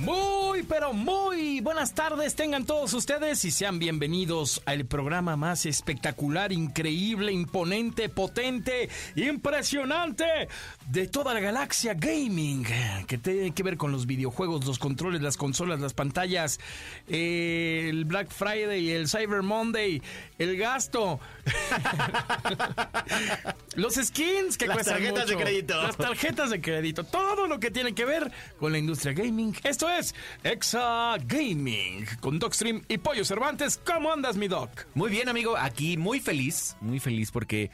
Muy, pero muy buenas tardes tengan todos ustedes y sean bienvenidos al programa más espectacular, increíble, imponente, potente, impresionante de toda la galaxia gaming, que tiene que ver con los videojuegos, los controles, las consolas, las pantallas, eh, el Black Friday, el Cyber Monday, el gasto, los skins que Las cuestan tarjetas de crédito. las tarjetas de crédito, todo lo que tiene que ver con la industria gaming. Esto es Exa Gaming con Docstream y Pollo Cervantes. ¿Cómo andas, mi Doc? Muy bien, amigo. Aquí muy feliz, muy feliz porque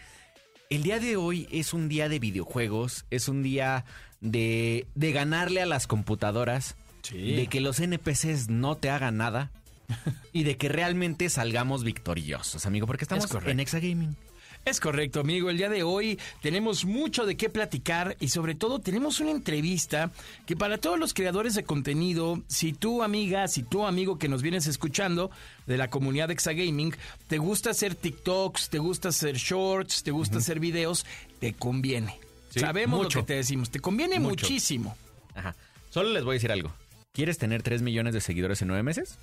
el día de hoy es un día de videojuegos, es un día de, de ganarle a las computadoras, Sí. de que los NPCs no te hagan nada y de que realmente salgamos victoriosos, amigo, porque estamos correcto. en Exa Gaming. Es correcto, amigo. El día de hoy tenemos mucho de qué platicar y sobre todo tenemos una entrevista que para todos los creadores de contenido, si tú amiga, si tú amigo que nos vienes escuchando de la comunidad de Exagaming, te gusta hacer TikToks, te gusta hacer shorts, te gusta hacer videos, te conviene. Sí, Sabemos mucho. lo que te decimos, te conviene Mucho. muchísimo. Ajá. Solo les voy a decir algo. ¿Quieres tener 3 millones de seguidores en 9 meses?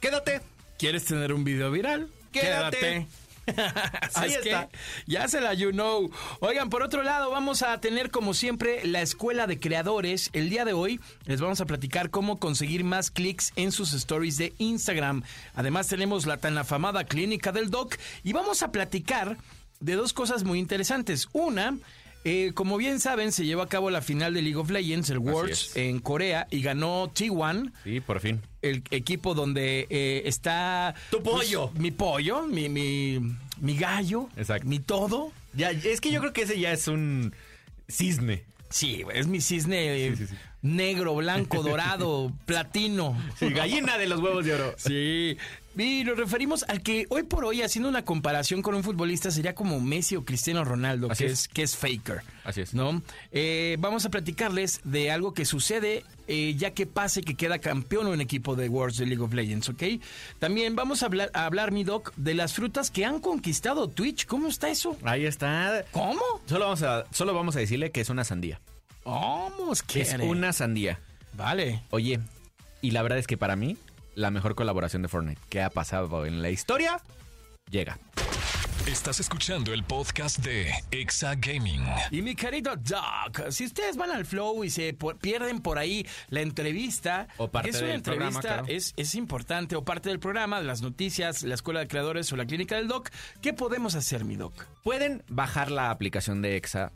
Quédate. ¿Quieres tener un video viral? Quédate. Ahí es que está. ya se la you know. Oigan, por otro lado, vamos a tener como siempre la escuela de creadores. El día de hoy les vamos a platicar cómo conseguir más clics en sus stories de Instagram. Además tenemos la tan afamada clínica del doc y vamos a platicar de dos cosas muy interesantes. Una, eh, como bien saben, se llevó a cabo la final de League of Legends, el Worlds, en Corea y ganó T1 Sí, por fin. el equipo donde eh, está Tu pollo. pues, mi pollo, mi, mi, mi gallo, Exacto. mi todo. Ya, es que yo creo que ese ya es un cisne. Sí, es mi cisne eh, negro, blanco, dorado, platino. Sí, gallina de los huevos de oro. Sí. Y nos referimos al que hoy por hoy, haciendo una comparación con un futbolista, sería como Messi o Cristiano Ronaldo, Así que es. es. que es faker. Así es. ¿No? Eh, vamos a platicarles de algo que sucede eh, ya que pase que queda campeón un equipo de Worlds de League of Legends, ¿ok? También vamos a hablar, a hablar, mi doc, de las frutas que han conquistado Twitch. ¿Cómo está eso? Ahí está. ¿Cómo? Solo vamos a, solo vamos a decirle que es una sandía. Vamos, ¿qué Es una sandía. Vale. Oye, y la verdad es que para mí, la mejor colaboración de Fortnite que ha pasado en la historia llega. Estás escuchando el podcast de Exa Gaming. Y mi querido Doc, si ustedes van al flow y se por- pierden por ahí la entrevista, O parte es una del programa, entrevista, claro. es, es importante, o parte del programa, las noticias, la escuela de creadores o la clínica del Doc, ¿qué podemos hacer, mi Doc? Pueden bajar la aplicación de Exa,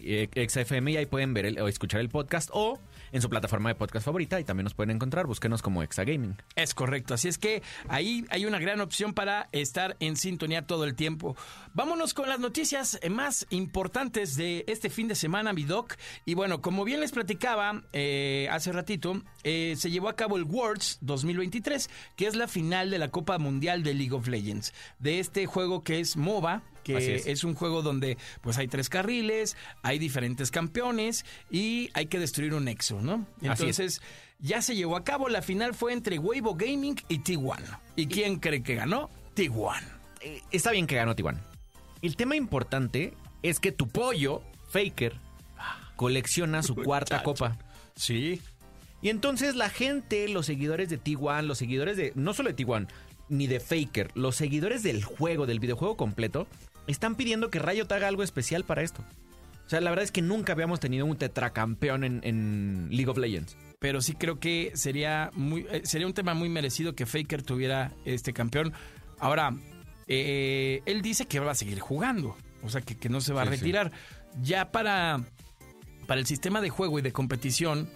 eh, Exa FM y ahí pueden ver el- o escuchar el podcast o en su plataforma de podcast favorita y también nos pueden encontrar. Búsquenos como Exa Gaming. Es correcto, así es que ahí hay una gran opción para estar en sintonía todo el tiempo. Vámonos con las noticias más importantes de este fin de semana, mi doc. Y bueno, como bien les platicaba eh, hace ratito, eh, se llevó a cabo el Worlds 2023, que es la final de la Copa Mundial de League of Legends, de este juego que es MOBA, que es. es. un juego donde pues hay tres carriles, hay diferentes campeones y hay que destruir un nexo, ¿no? Entonces, ya se llevó a cabo. La final fue entre Weibo Gaming y T1. ¿Y quién cree que ganó? T1. Eh, está bien que ganó Tijuana. El tema importante es que tu pollo, Faker, colecciona su cuarta copa. Sí. Y entonces la gente, los seguidores de T1, los seguidores de. No solo de T1, ni de Faker, los seguidores del juego, del videojuego completo, están pidiendo que Riot haga algo especial para esto. O sea, la verdad es que nunca habíamos tenido un tetracampeón en, en League of Legends. Pero sí creo que sería muy eh, sería un tema muy merecido que Faker tuviera este campeón. Ahora, eh, él dice que va a seguir jugando. O sea, que, que no se va a sí. retirar. Ya para, para el sistema de juego y de competición,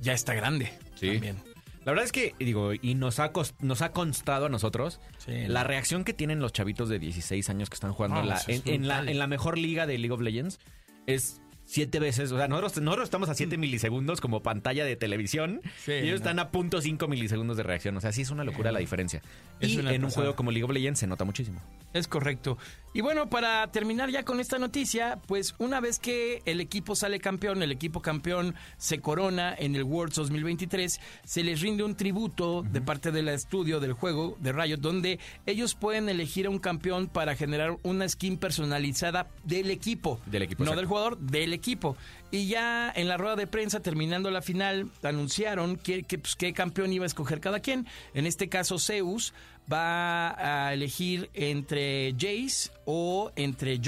ya está grande. Sí. También. La verdad es que, digo, y nos ha, cos- nos ha constado a nosotros Sí. la reacción que tienen los chavitos de 16 años que están jugando No, en, la, es en- en la, brutal. en la mejor liga de League of Legends es siete veces. O sea, nosotros, nosotros estamos a 7 milisegundos como pantalla de televisión Sí, y ellos no. están a punto .5 milisegundos de reacción. O sea, sí es una locura la diferencia. Es y en un juego como League of Legends se nota muchísimo. Es correcto. Y bueno, para terminar ya con esta noticia, pues una vez que el equipo sale campeón, el equipo campeón se corona en el Worlds 2023, se les rinde un tributo de parte del estudio del juego de Riot, donde ellos pueden elegir a un campeón para generar una skin personalizada del equipo. Del equipo, No exacto. del jugador, del equipo. Y ya en la rueda de prensa, terminando la final, anunciaron pues, qué campeón iba a escoger cada quien. En este caso, Zeus va a elegir entre Jace o entre.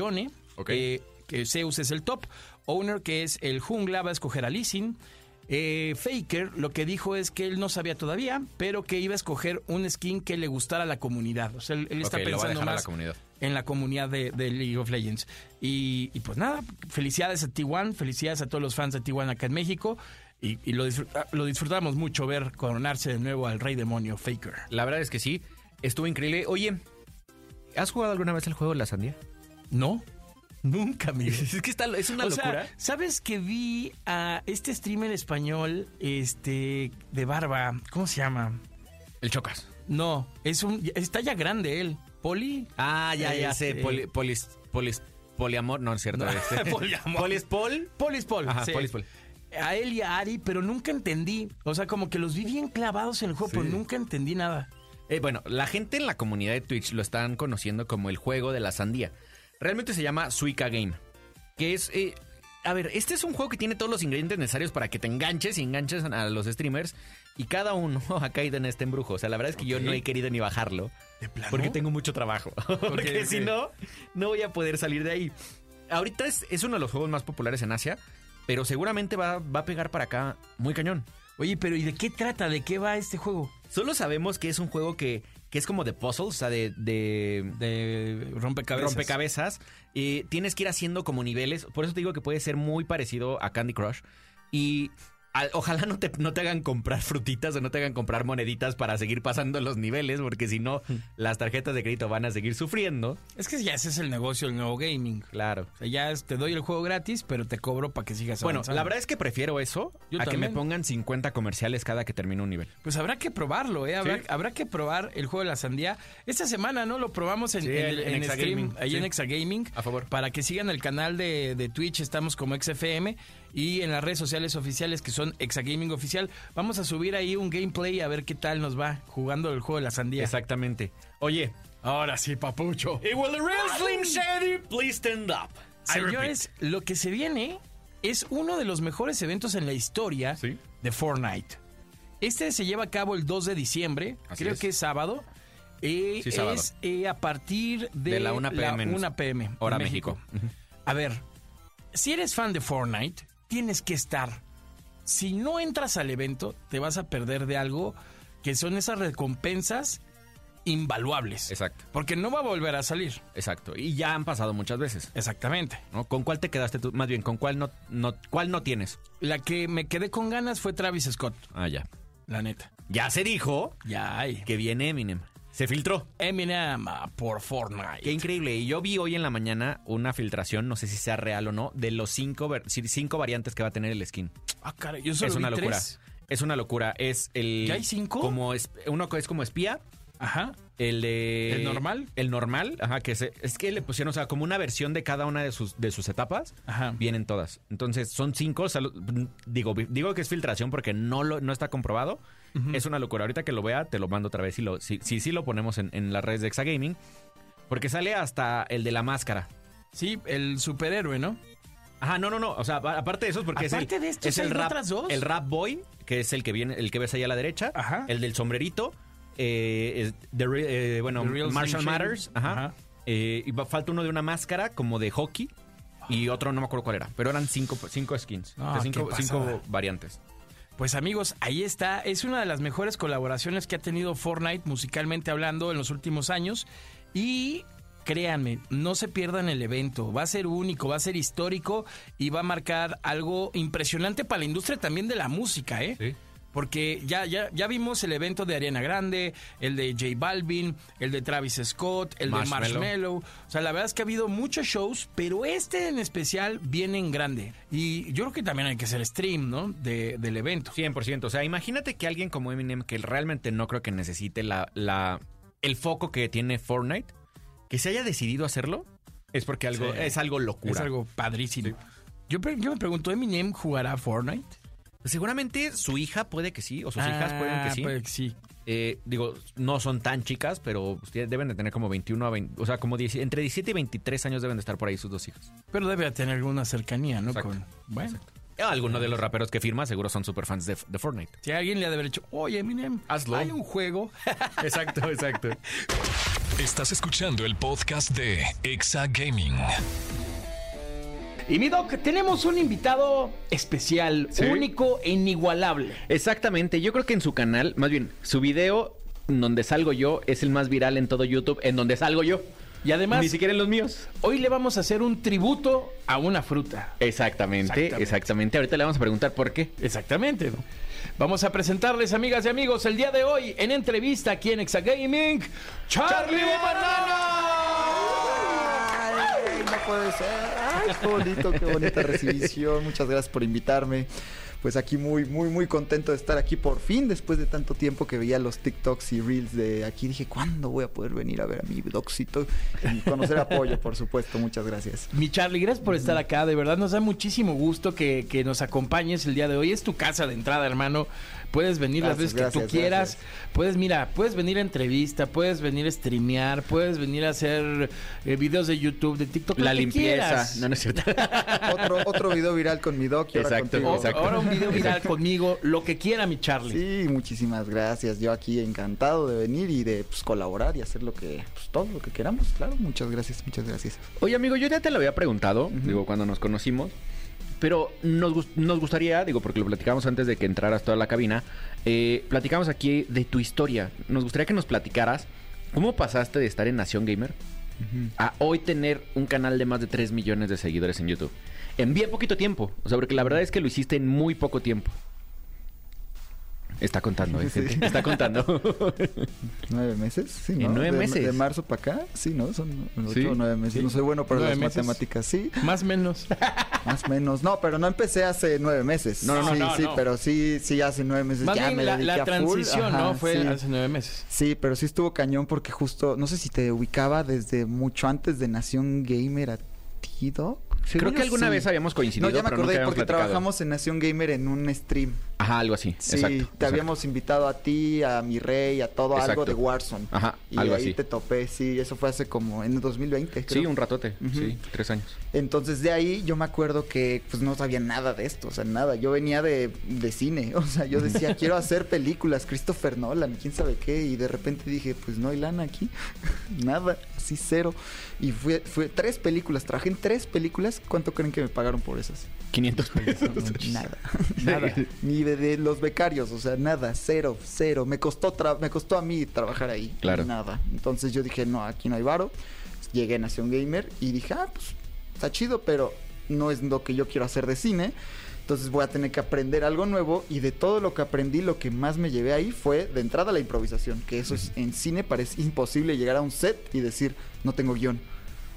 Ok. eh, que Zeus es el top. Owner, que es el jungla, va a escoger a Lee Sin. Eh, Faker lo que dijo es que él no sabía todavía, pero que iba a escoger un skin que le gustara a la comunidad. O sea, él, él está pensando dejar a la más comunidad. En la comunidad de, de League of Legends. Y, y pues nada, felicidades a T1, felicidades a todos los fans de T1 acá en México. Y, y lo, disfruta- lo disfrutamos mucho ver coronarse de nuevo al rey demonio Faker. La verdad es que sí. Estuvo increíble. Oye, ¿has jugado alguna vez el juego de la sandía? ¿No? Nunca, Miguel. Es que está, es una O sea, locura. ¿sabes que vi a este streamer español este de barba? ¿Cómo se llama? el chocas. No, es un está ya grande él. Poli. Ah, ya, ya sé. Este- Poli- polis, polis, poliamor. No, es cierto. No, este. poliamor. Polispol. Polispol. Ajá, sí. Polispol. A él y a Ari, pero nunca entendí. O sea, como que los vi bien clavados en el juego, Sí. pero nunca entendí nada. Eh, bueno, la gente en la comunidad de Twitch lo están conociendo como el juego de la sandía. Realmente se llama Suica Game. Que es. eh, a ver, este es un juego que tiene todos los ingredientes necesarios para que te enganches y enganches a los streamers. Y cada uno ha caído en este embrujo. O sea, la verdad es que yo no he querido ni bajarlo. ¿De plano? Porque tengo mucho trabajo. porque si no, no voy a poder salir de ahí. Ahorita es, es uno de los juegos más populares en Asia. Pero seguramente va, va a pegar para acá muy cañón. Oye, pero ¿y de qué trata? ¿De qué va este juego? Solo sabemos que es un juego que, que es como de puzzles, o sea, de, de, De rompecabezas. rompecabezas. Eh, tienes que ir haciendo como niveles. Por eso te digo que puede ser muy parecido a Candy Crush. Y al- ojalá no te, no te hagan comprar frutitas o no te hagan comprar moneditas para seguir pasando los niveles, porque si no, las tarjetas de crédito van a seguir sufriendo. Es que ya ese es el negocio del nuevo gaming. Claro. O sea, ya es- te doy el juego gratis, pero te cobro para que sigas Bueno, avanzando. la verdad es que prefiero eso Yo a que me pongan 50 comerciales cada que termine un nivel. Pues habrá que probarlo, ¿eh? Habrá, Sí. habrá que probar el juego de la sandía. Esta semana, ¿no? Lo probamos en, Sí, en, el- en en Exagaming, stream, ahí sí. en Exagaming. A favor. Para que sigan el canal de, de Twitch, estamos como XFM. Y en las redes sociales oficiales, que son Exagaming Oficial, vamos a subir ahí un gameplay a ver qué tal nos va jugando el juego de la sandía. Exactamente. Oye. Ahora sí, papucho. will the real Slim Shady please stand up? Señores, lo que se viene es uno de los mejores eventos en la historia Sí. de Fortnite. Este se lleva a cabo el 2 de diciembre, Así creo es. que es sábado. Eh, Sí, sábado. Es eh, a partir de, De la 1 PM en- 1 PM. Hora en México. A ver, si eres fan de Fortnite, tienes que estar. Si no entras al evento, te vas a perder de algo que son esas recompensas invaluables. Exacto. Porque no va a volver a salir. Exacto. Y ya han pasado muchas veces. Exactamente. ¿no? ¿Con cuál te quedaste tú? Más bien, ¿con cuál no, no, cuál no tienes? La que me quedé con ganas fue Travis Scott, Ah, ya. la neta. Ya se dijo Ya hay. que viene Eminem. Se filtró. Eminem ah, por Fortnite. Qué increíble. Y yo vi hoy en la mañana una filtración, no sé si sea real o no, de los cinco, cinco variantes que va a tener el skin. Ah, caray, yo solo es una locura. tres. Es una locura. Es el. ¿Ya hay cinco? Como es, uno que es como espía. Ajá. El de. ¿El normal? El normal, ajá, que se- es que le pusieron, o sea, como una versión de cada una de sus, de sus etapas. Ajá. Vienen todas. Entonces, son cinco. o sea, lo- digo, digo que es filtración porque no, lo, no está comprobado. Es una locura. Ahorita que lo vea, te lo mando otra vez. Y lo, sí, sí, sí lo ponemos en, en las redes de Exagaming. Porque sale hasta el de la máscara. Sí, el superhéroe, ¿no? Ajá, no, no, no. O sea, aparte de esos, porque Aparte es el, de estos, es el ¿hay rap, otras dos? el rap boy, que es el que viene, el que ves ahí a la derecha. Ajá. El del sombrerito. Eh, The Re- eh, bueno, The Real Shady. Matters. Ajá. Ajá. Eh, y falta uno de una máscara como de hockey. Y otro no me acuerdo cuál era. Pero eran cinco, cinco skins. Ah, O sea, cinco, cinco variantes. Pues amigos, ahí está. Es una de las mejores colaboraciones que ha tenido Fortnite musicalmente hablando en los últimos años. Y créanme, no se pierdan el evento. Va a ser único, va a ser histórico y va a marcar algo impresionante para la industria también de la música, ¿eh? Sí. Porque ya, ya, ya vimos el evento de Ariana Grande, el de J Balvin, el de Travis Scott, el de Marshmello. O sea, la verdad es que ha habido muchos shows, pero este en especial viene en grande. Y yo creo que también hay que hacer stream, ¿no? De, del evento. 100%. O sea, imagínate que alguien como Eminem, que realmente no creo que necesite la, la, el foco que tiene Fortnite, que se haya decidido hacerlo, es porque algo, Sí. es algo locura. Es algo padrísimo. Yo, yo me pregunto, ¿Eminem jugará Fortnite? Seguramente su hija puede que sí, o sus hijas pueden Ah, que sí. puede que sí. Eh, digo, no son tan chicas, pero pues, deben de tener como 21 a 20, o sea, como 10 entre 17 y 23 años deben de estar por ahí sus dos hijas. Pero debe tener alguna cercanía, ¿no? Exacto. Con, bueno, Algunos de los raperos que firma seguro son super fans de, de Fortnite. si alguien le ha de haber dicho, oye, Eminem, Hazlo. hay un juego. Exacto, exacto. Estás escuchando el podcast de Exa Gaming. Y mi doc, tenemos un invitado especial, ¿Sí? único e inigualable. Exactamente, yo creo que en su canal, más bien, su video en donde salgo yo es el más viral en todo YouTube, en donde salgo yo. Y además, Ni siquiera en los míos. hoy le vamos a hacer un tributo a una fruta. Exactamente, Exactamente. exactamente. Ahorita le vamos a preguntar por qué. Exactamente. Vamos a presentarles, amigas y amigos, el día de hoy en entrevista aquí en Exagaming, Charlie Banana. Ay, no puede ser. Ay, qué bonito, qué bonita recibición. Muchas gracias por invitarme. Pues aquí muy, muy, muy contento de estar aquí por fin, después de tanto tiempo que veía los TikToks y Reels de aquí. Dije, ¿cuándo voy a poder venir a ver a mi doxito? Y conocer apoyo, por supuesto. Muchas gracias. Mi Charlie, gracias por estar acá. De verdad nos da muchísimo gusto que, que nos acompañes el día de hoy. Es tu casa de entrada, hermano. Puedes venir las Gracias, veces que tú gracias, quieras. gracias. Puedes, mira, puedes venir a entrevista, puedes venir a streamear, puedes venir a hacer eh, videos de YouTube, de TikTok. La limpieza. quieras. No, no es cierto. Otro, otro video viral con mi doc y ahora Exacto. O- exacto. Ahora un video viral conmigo, lo que quiera, mi Charlie. Sí, muchísimas gracias. Yo aquí encantado de venir y de pues, colaborar y hacer lo que, pues, todo lo que queramos. Claro, muchas gracias, muchas gracias. Oye, amigo, yo ya te lo había preguntado, digo, cuando nos conocimos. Pero nos, nos gustaría, digo, porque lo platicamos antes de que entraras toda la cabina, eh, platicamos aquí de tu historia. Nos gustaría que nos platicaras cómo pasaste de estar en Nación Gamer a hoy tener un canal de más de 3 millones de seguidores en YouTube. En bien poquito tiempo. O sea, porque la verdad es que lo hiciste en muy poco tiempo. Está contando, ¿eh, Sí. gente? Está contando. ¿Nueve meses? Sí, En ¿no? nueve De- meses. De, marzo para acá, sí, ¿no? Son ocho Sí. o nueve meses. Sí. No soy bueno para Nueve las meses. matemáticas, sí, Más o menos. más o menos. No, pero no empecé hace nueve meses. No, no, no, sí, no, sí, no. pero sí, sí, hace nueve meses Más ya bien me la, dediqué la a full. transición, Ajá, ¿no? Fue sí. hace nueve meses. Sí, pero sí estuvo cañón porque justo, no sé si te ubicaba desde mucho antes de Nación Gamer a ti, Doc. Creo que alguna sí. vez habíamos coincidido, No, ya me pero acordé porque platicado. trabajamos en Nación Gamer en un stream. Ajá, algo así. Sí, exacto. te exacto. habíamos invitado a ti, a mi rey, a todo algo de Warzone. Ajá, y algo ahí así. te topé, sí, eso fue hace como en el 2020, creo. Sí, un ratote. Ujú. Sí, tres años. Entonces de ahí yo me acuerdo que pues no sabía nada de esto, o sea, nada. Yo venía de, de cine, o sea, yo decía, quiero hacer películas, Christopher Nolan, quién sabe qué, y de repente dije, pues no hay lana aquí, nada, así cero. Y fue, fue tres películas, trabajé en tres películas, ¿cuánto creen que me pagaron por esas? 500 pesos. Nada, nada, ni de, de los becarios, o sea, nada, cero, cero. Me costó, tra- me costó a mí trabajar ahí, Claro. nada. Entonces yo dije, no, aquí no hay varo. Llegué a Nación Gamer y dije, ah, pues está chido, pero no es lo que yo quiero hacer de cine. Entonces voy a tener que aprender algo nuevo y de todo lo que aprendí, lo que más me llevé ahí fue de entrada la improvisación, que eso es, en cine parece imposible llegar a un set y decir, no tengo guion.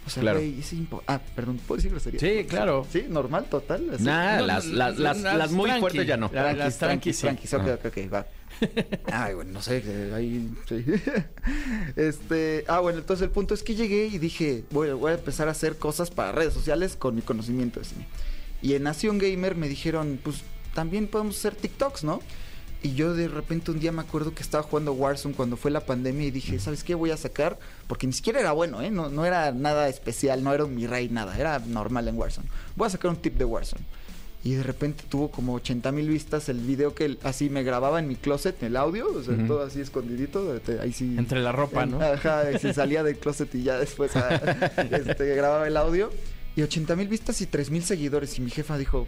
O sea, Claro. güey, es impo- Ah, perdón, ¿puedo decir grosería? Sí, claro. Sí, normal, total. así. Nah, No, las, no, las, las, las las muy tranqui. fuertes ya no. La- Tranquis, las tranquis, tranquis, sí. tranquis, ok, va. Ay, bueno, no sé, que ahí, sí. Este, ah, bueno, entonces el punto es que llegué y dije, voy, voy a empezar a hacer cosas para redes sociales con mi conocimiento de cine. Y en Nación Gamer me dijeron, pues también podemos hacer TikToks, ¿no? Y yo de repente un día me acuerdo que estaba jugando Warzone cuando fue la pandemia y dije, ¿sabes qué voy a sacar? Porque ni siquiera era bueno, ¿eh? No, no era nada especial, no era un mi rey, nada, era normal en Warzone. Voy a sacar un tip de Warzone. Y de repente tuvo como 80 mil vistas el video que así me grababa en mi closet, el audio, o sea, todo así escondidito, ahí sí. Entre la ropa, en- ¿no? Ajá, se salía del closet y ya después ah, este, grababa el audio. Y 80 mil vistas y 3 mil seguidores. Y mi jefa dijo,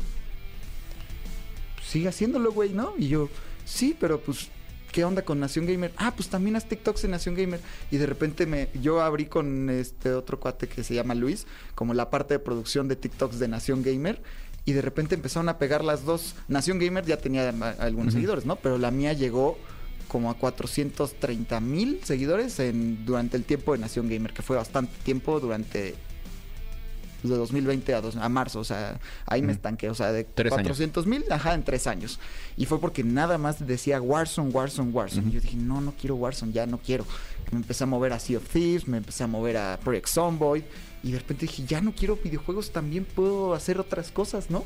sigue haciéndolo, güey, ¿no? Y yo, sí, pero pues, ¿qué onda con Nación Gamer? Ah, pues también haz TikToks en Nación Gamer. Y de repente me, yo abrí con este otro cuate que se llama Luis, como la parte de producción de TikToks de Nación Gamer. Y de repente empezaron a pegar las dos. Nación Gamer ya tenía algunos seguidores, ¿no? Pero la mía llegó como a 430 mil seguidores en, durante el tiempo de Nación Gamer, que fue bastante tiempo durante de 2020 a, dos- a marzo, o sea, ahí me estanqué, o sea, de Tres años. 400 mil, ajá, en tres años. Y fue porque nada más decía Warzone, Warzone, Warzone. Y yo dije, no, no quiero Warzone, ya no quiero. Me empecé a mover a Sea of Thieves, me empecé a mover a Project Zomboid. Y de repente dije, ya no quiero videojuegos, también puedo hacer otras cosas, ¿no?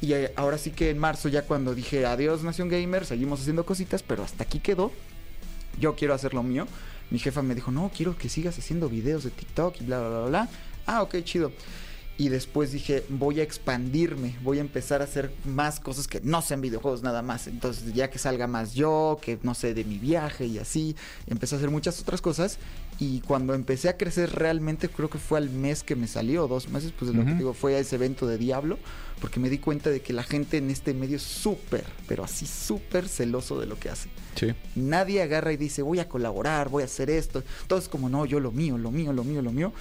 Y eh, ahora sí que en marzo, ya cuando dije adiós Nación Gamer, seguimos haciendo cositas, pero hasta aquí quedó. Yo quiero hacer lo mío. Mi jefa me dijo, no, quiero que sigas haciendo videos de TikTok y bla, bla, bla, bla. Ah, ok, chido. Y después dije, voy a expandirme, voy a empezar a hacer más cosas que no sean videojuegos nada más. Entonces, ya que salga más yo, que no sé, de mi viaje y así, empecé a hacer muchas otras cosas. Y cuando empecé a crecer realmente, creo que fue al mes que me salió, dos meses, pues lo que digo, fue a ese evento de Diablo, porque me di cuenta de que la gente en este medio es súper, pero así súper celoso de lo que hace. Sí. Nadie agarra y dice, voy a colaborar, voy a hacer esto. Todo es como, no, yo lo mío, lo mío, lo mío, lo mío.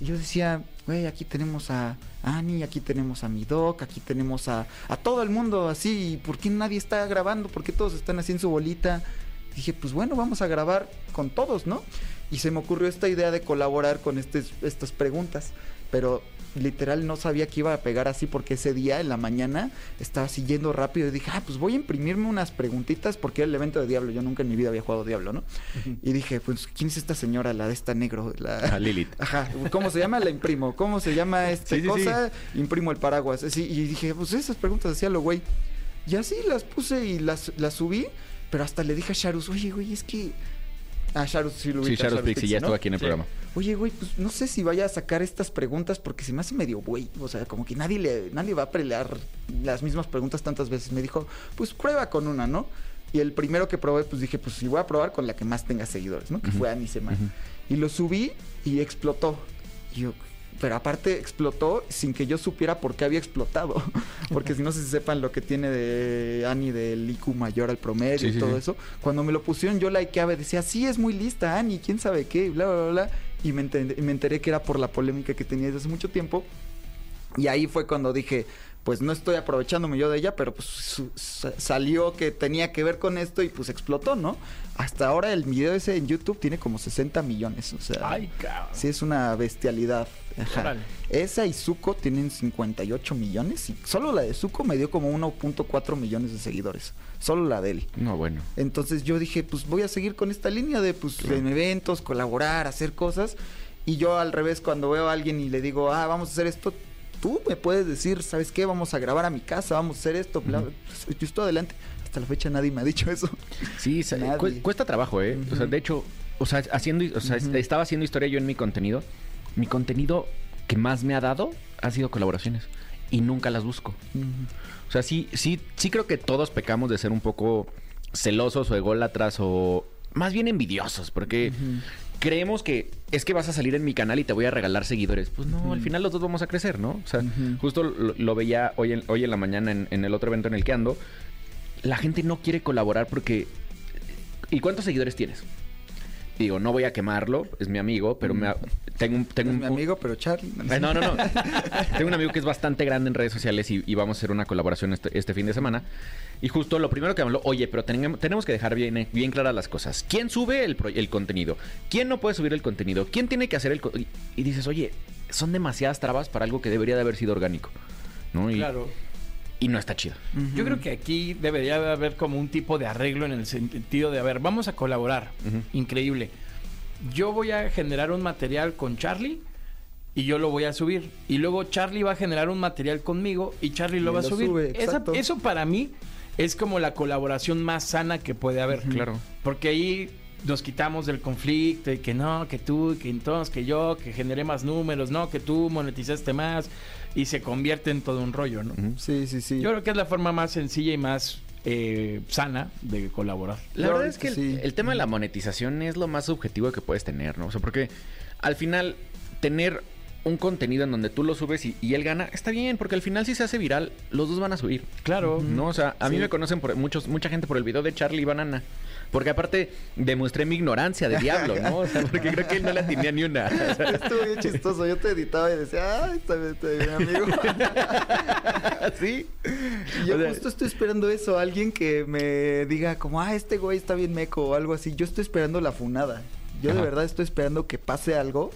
Y yo decía, güey, aquí tenemos a Ani, aquí tenemos a mi doc, aquí tenemos a, a todo el mundo así. ¿y ¿Por qué nadie está grabando? ¿Por qué todos están así en su bolita? Dije, pues bueno, vamos a grabar con todos, ¿no? Y se me ocurrió esta idea de colaborar con estas preguntas. Pero literal no sabía que iba a pegar así porque ese día en la mañana estaba siguiendo rápido y dije, ah, pues voy a imprimirme unas preguntitas porque era el evento de Diablo. Yo nunca en mi vida había jugado Diablo, ¿no? Y dije, pues, ¿quién es esta señora, la de esta negro? La... A Lilith. Ajá, ¿cómo se llama? La imprimo. ¿Cómo se llama esta Sí, sí, cosa? Imprimo el paraguas. Así, y dije, pues esas preguntas hacía lo güey. Y así las puse y las, las subí, pero hasta le dije a Sharus, oye, güey, es que... Ah, Sharus sí lo Sí, ubica, Shadows Pixie ya ¿no? estuvo aquí en el programa. Oye, güey, pues no sé si vaya a sacar estas preguntas porque se me hace medio güey. O sea, como que nadie le, nadie va a pelear las mismas preguntas tantas veces. Me dijo, pues prueba con una, ¿no? Y el primero que probé, pues dije, pues sí voy a probar con la que más tenga seguidores, ¿no? Que fue Anisema. Y lo subí y explotó. Y yo, pero aparte explotó sin que yo supiera por qué había explotado. Porque si no se sepan lo que tiene de Ani del IQ mayor al promedio Sí, y todo sí. eso. Cuando me lo pusieron, yo likeaba y decía, sí, es muy lista, Ani, quién sabe qué, y bla, bla, bla, bla. Y me, enten- y me enteré que era por la polémica que tenía desde hace mucho tiempo. Y ahí fue cuando dije, pues no estoy aprovechándome yo de ella, pero pues su- salió que tenía que ver con esto y pues explotó, ¿no? Hasta ahora el video ese en YouTube tiene como 60 millones, o sea... Ay, cabrón. Sí, es una bestialidad. Ajá. Esa y Zuko tienen 58 millones y solo la de Zuko me dio como 1.4 millones de seguidores. Solo la de él. No, bueno. Entonces yo dije, pues voy a seguir con esta línea de pues en eventos, colaborar, hacer cosas. Y yo al revés, cuando veo a alguien y le digo, ah, vamos a hacer esto, tú me puedes decir, ¿sabes qué? Vamos a grabar a mi casa, vamos a hacer esto, bla, bla. Yo estoy adelante. Hasta la fecha nadie me ha dicho eso. Sí, Nadie. cuesta trabajo, ¿eh? O sea, de hecho, o sea, haciendo, o sea, estaba haciendo historia yo en mi contenido. Mi contenido que más me ha dado ha sido colaboraciones y nunca las busco. O sea, sí, sí, sí creo que todos pecamos de ser un poco celosos o ególatras o más bien envidiosos, porque creemos que es que vas a salir en mi canal y te voy a regalar seguidores. Pues no, al final los dos vamos a crecer, ¿no? O sea, justo lo, lo veía hoy en, hoy en la mañana en, en el otro evento en el que ando. La gente no quiere colaborar porque... ¿Y cuántos seguidores tienes? Digo, no voy a quemarlo, es mi amigo, pero me ha- tengo, un- tengo Es un, mi amigo, pero Charlie. eh, No, no, no. Tengo un amigo que es bastante grande en redes sociales y, y vamos a hacer una colaboración este, este fin de semana. Y justo lo primero que habló, oye, pero tenemos, tenemos que dejar bien, bien claras las cosas. ¿Quién sube el, el contenido? ¿Quién no puede subir el contenido? ¿Quién tiene que hacer el... y, y dices, oye, son demasiadas trabas para algo que debería de haber sido orgánico. ¿no? Y, Claro. Y no está chido. Yo creo que aquí debería de haber como un tipo de arreglo en el sentido de, a ver, vamos a colaborar. Increíble. Yo voy a generar un material con Charlie y yo lo voy a subir. Y luego Charlie va a generar un material conmigo y Charlie lo Y va a subir. sube, Esa- eso para mí es como la colaboración más sana que puede haber. Claro. Porque ahí nos quitamos del conflicto y que no, que tú, que entonces, que yo, que generé más números, no, que tú monetizaste más y se convierte en todo un rollo, ¿no? Sí, sí, sí. Yo creo que es la forma más sencilla y más eh, sana de colaborar. La verdad es que el, sí. el tema de la monetización es lo más subjetivo que puedes tener, ¿no? O sea, porque al final tener un contenido en donde tú lo subes y, y él gana, está bien, porque al final si se hace viral, los dos van a subir. Claro. No, o sea, a mí me conocen por muchos, mucha gente por el video de Charlie Banana. Porque aparte demostré mi ignorancia de diablo, ¿no? O sea, porque creo que él no la tenía ni una. O sea, Estuvo bien chistoso. Yo te editaba y decía, ay, está bien, está bien, amigo. ¿Sí? Y yo O sea, justo estoy esperando eso, alguien que me diga como, ah, este güey está bien meco o algo así. Yo estoy esperando la funada. Yo de verdad estoy esperando que pase algo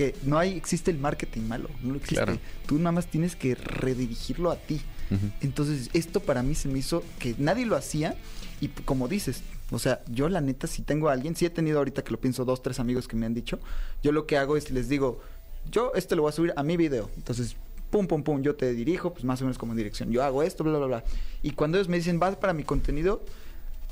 que no hay, existe el marketing malo, no existe. Claro. Tú nada más tienes que redirigirlo a ti. Entonces, esto para mí se me hizo que nadie lo hacía y como dices, o sea, yo la neta si tengo a alguien, si he tenido ahorita que lo pienso dos, tres amigos que me han dicho, yo lo que hago es les digo, yo este lo voy a subir a mi video. Entonces, pum, pum, pum, yo te dirijo, pues más o menos como dirección. Yo hago esto, bla, bla, bla. Y cuando ellos me dicen, vas para mi contenido,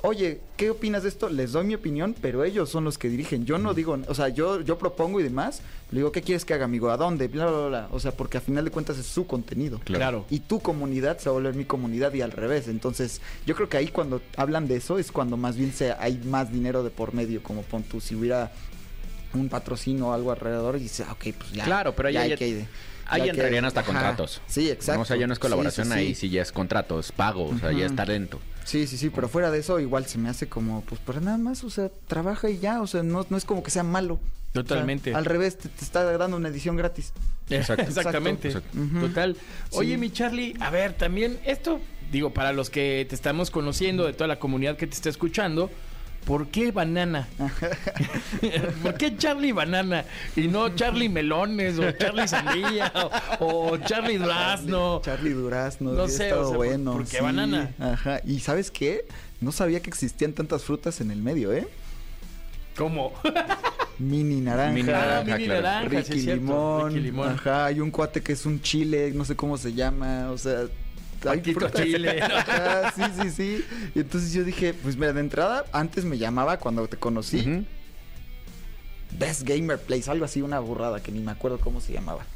oye, ¿qué opinas de esto? Les doy mi opinión, pero ellos son los que dirigen. Yo no digo, o sea, yo, yo propongo y demás. Le digo, ¿qué quieres que haga, amigo? ¿A dónde? Bla, bla, bla, bla. O sea, porque a final de cuentas es su contenido. Claro. Y tu comunidad se va a volver mi comunidad y al revés. Entonces, yo creo que ahí cuando hablan de eso es cuando más bien se, hay más dinero de por medio, como pon tú, si hubiera un patrocinio o algo alrededor y dice, ah, ok, pues ya. Claro, pero ya hay- hay que- Ahí ya que- entrarían hasta Ajá. contratos. Sí, exacto. No, o sea, ya no es colaboración sí, sí. ahí, sí ya es contrato, es pago, o sea, ya es talento. Sí, sí, sí, pero fuera de eso igual se me hace como, pues, para nada más, o sea, trabaja y ya, o sea, no, no es como que sea malo. O sea, Totalmente. al revés, te, te está dando una edición gratis. Exacto. Exactamente. Exacto. Total. Oye, Sí. mi Charlie, a ver, también esto, digo, para los que te estamos conociendo, de toda la comunidad que te está escuchando, ¿por qué banana? ¿Por qué Charlie Banana? Y no Charlie Melones o Charlie Sandía o, o Charlie Durazno. Charlie Durazno. No sí, sé, estaba o sea, ¿por- bueno. por qué sí. banana? Ajá. Y ¿sabes qué? No sabía que existían tantas frutas en el medio, ¿eh? ¿Cómo? Mini naranja. Mini Ah, naranja, mini claro. naranja, sí Ricky es cierto. limón, Ricky Limón. Ajá, hay un cuate que es un chile, no sé cómo se llama, o sea, hay frutas. Chile. Ajá, sí, sí, sí. Y entonces yo dije, pues mira, de entrada, antes me llamaba cuando te conocí, Best Gamer Place, algo así, una burrada que ni me acuerdo cómo se llamaba.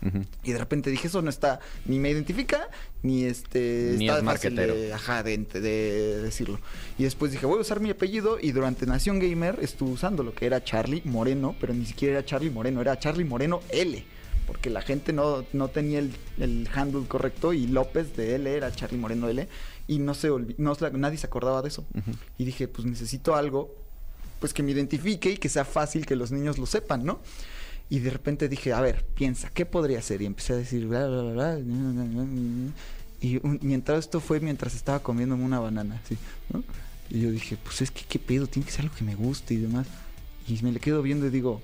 Y de repente dije, eso no está, ni me identifica, ni este... Ni está es fácil de, ajá, de, de decirlo. Y después dije, voy a usar mi apellido y durante Nación Gamer estuve usando lo que era Charlie Moreno, pero ni siquiera era Charlie Moreno, era Charlie Moreno L. Porque la gente no, no tenía el, el handle correcto y López de L era Charlie Moreno L. Y no se no, nadie se acordaba de eso. Y dije, pues necesito algo pues que me identifique y que sea fácil que los niños lo sepan, ¿no? Y de repente dije, a ver, piensa, ¿qué podría ser? Y empecé a decir, bla, bla, bla, bla. Y un- mientras esto fue mientras estaba comiéndome una banana, así, ¿no? Y yo dije, pues es que qué pedo, tiene que ser algo que me guste y demás. Y me le quedo viendo y digo,